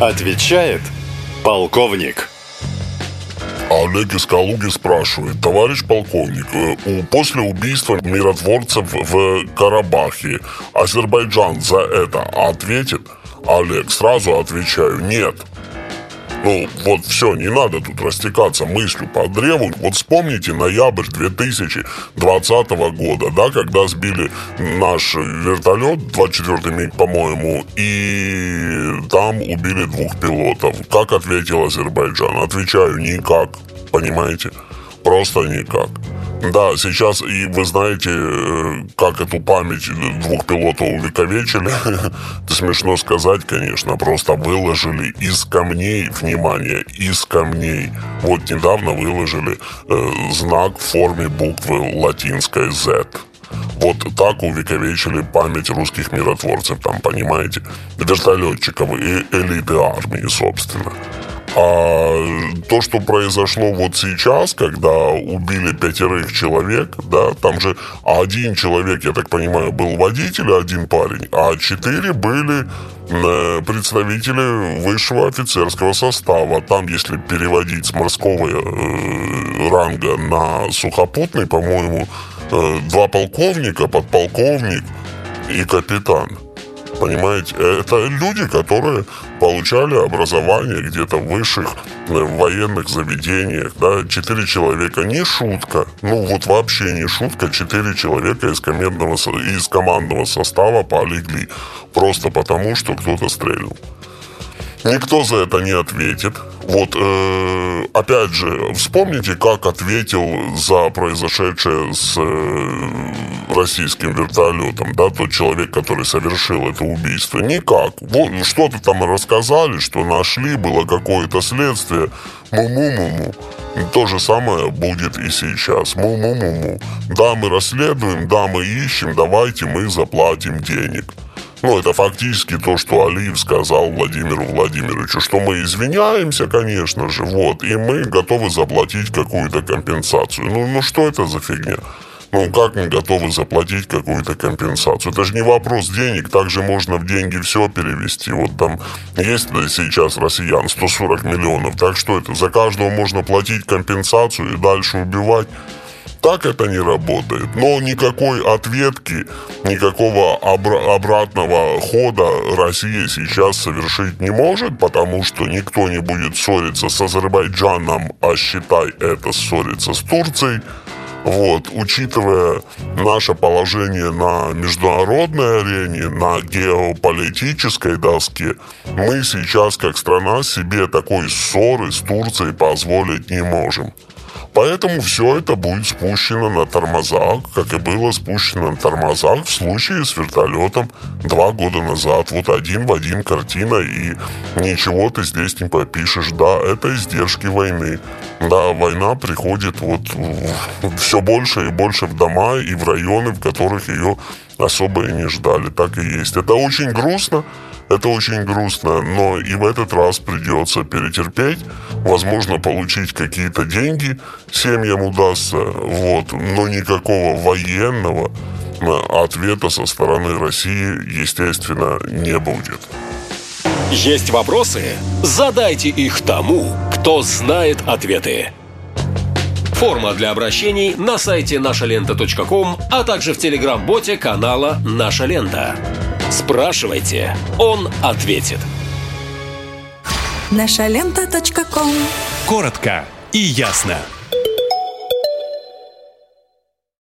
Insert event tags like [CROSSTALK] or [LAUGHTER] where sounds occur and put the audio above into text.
Отвечает полковник. Олег из Калуги спрашивает, товарищ полковник, э, после убийства миротворцев в Карабахе Азербайджан за это ответит? Олег, сразу отвечаю, нет. Ну, вот все, не надо тут растекаться мыслью по древу. Вот вспомните ноябрь 2020 года, да, когда сбили наш вертолет, 24-й миг, по-моему, и там убили двух пилотов. Как ответил Азербайджан? Отвечаю, никак, понимаете? Просто никак. Да, сейчас, и вы знаете, э, как эту память двух пилотов увековечили. [LAUGHS] Это смешно сказать, конечно, просто выложили из камней, внимание, из камней. Вот недавно выложили э, знак в форме буквы латинской Z. Вот так увековечили память русских миротворцев, там, понимаете, вертолетчиков и элиты армии, собственно. А то, что произошло вот сейчас, когда убили пятерых человек, да, там же один человек, я так понимаю, был водитель, один парень, а четыре были э, представители высшего офицерского состава. Там, если переводить с морского э, ранга на сухопутный, по-моему, э, два полковника, подполковник и капитан. Понимаете, это люди, которые получали образование где-то в высших э, военных заведениях, да, четыре человека, не шутка, ну вот вообще не шутка, четыре человека из командного, из командного состава полегли, просто потому, что кто-то стрельнул. Никто за это не ответит. Вот, э, опять же, вспомните, как ответил за произошедшее с э, российским вертолетом, да, тот человек, который совершил это убийство. Никак. Вот, что-то там рассказали, что нашли, было какое-то следствие. Му-му-му-му. То же самое будет и сейчас. Му-му-му-му. Да, мы расследуем, да, мы ищем, давайте мы заплатим денег. Ну, это фактически то, что Алиев сказал Владимиру Владимировичу, что мы извиняемся, конечно же, вот, и мы готовы заплатить какую-то компенсацию. Ну, ну что это за фигня? Ну, как мы готовы заплатить какую-то компенсацию? Это же не вопрос денег, также можно в деньги все перевести. Вот там есть сейчас россиян 140 миллионов, так что это, за каждого можно платить компенсацию и дальше убивать? Так это не работает. Но никакой ответки, никакого обра- обратного хода Россия сейчас совершить не может, потому что никто не будет ссориться с Азербайджаном, а считай это ссориться с Турцией. Вот, учитывая наше положение на международной арене, на геополитической доске, мы сейчас, как страна, себе такой ссоры с Турцией позволить не можем. Поэтому все это будет спущено на тормозах, как и было спущено на тормозах в случае с вертолетом два года назад. Вот один в один картина, и ничего ты здесь не попишешь. Да, это издержки войны. Да, война приходит вот все больше и больше в дома и в районы, в которых ее особо и не ждали. Так и есть. Это очень грустно, это очень грустно, но и в этот раз придется перетерпеть, возможно, получить какие-то деньги семьям удастся, вот, но никакого военного э, ответа со стороны России, естественно, не будет. Есть вопросы? Задайте их тому, кто знает ответы. Форма для обращений на сайте нашалента.ком, а также в телеграм-боте канала «Наша лента». Спрашивайте, он ответит. Нашалента.ком Коротко и ясно.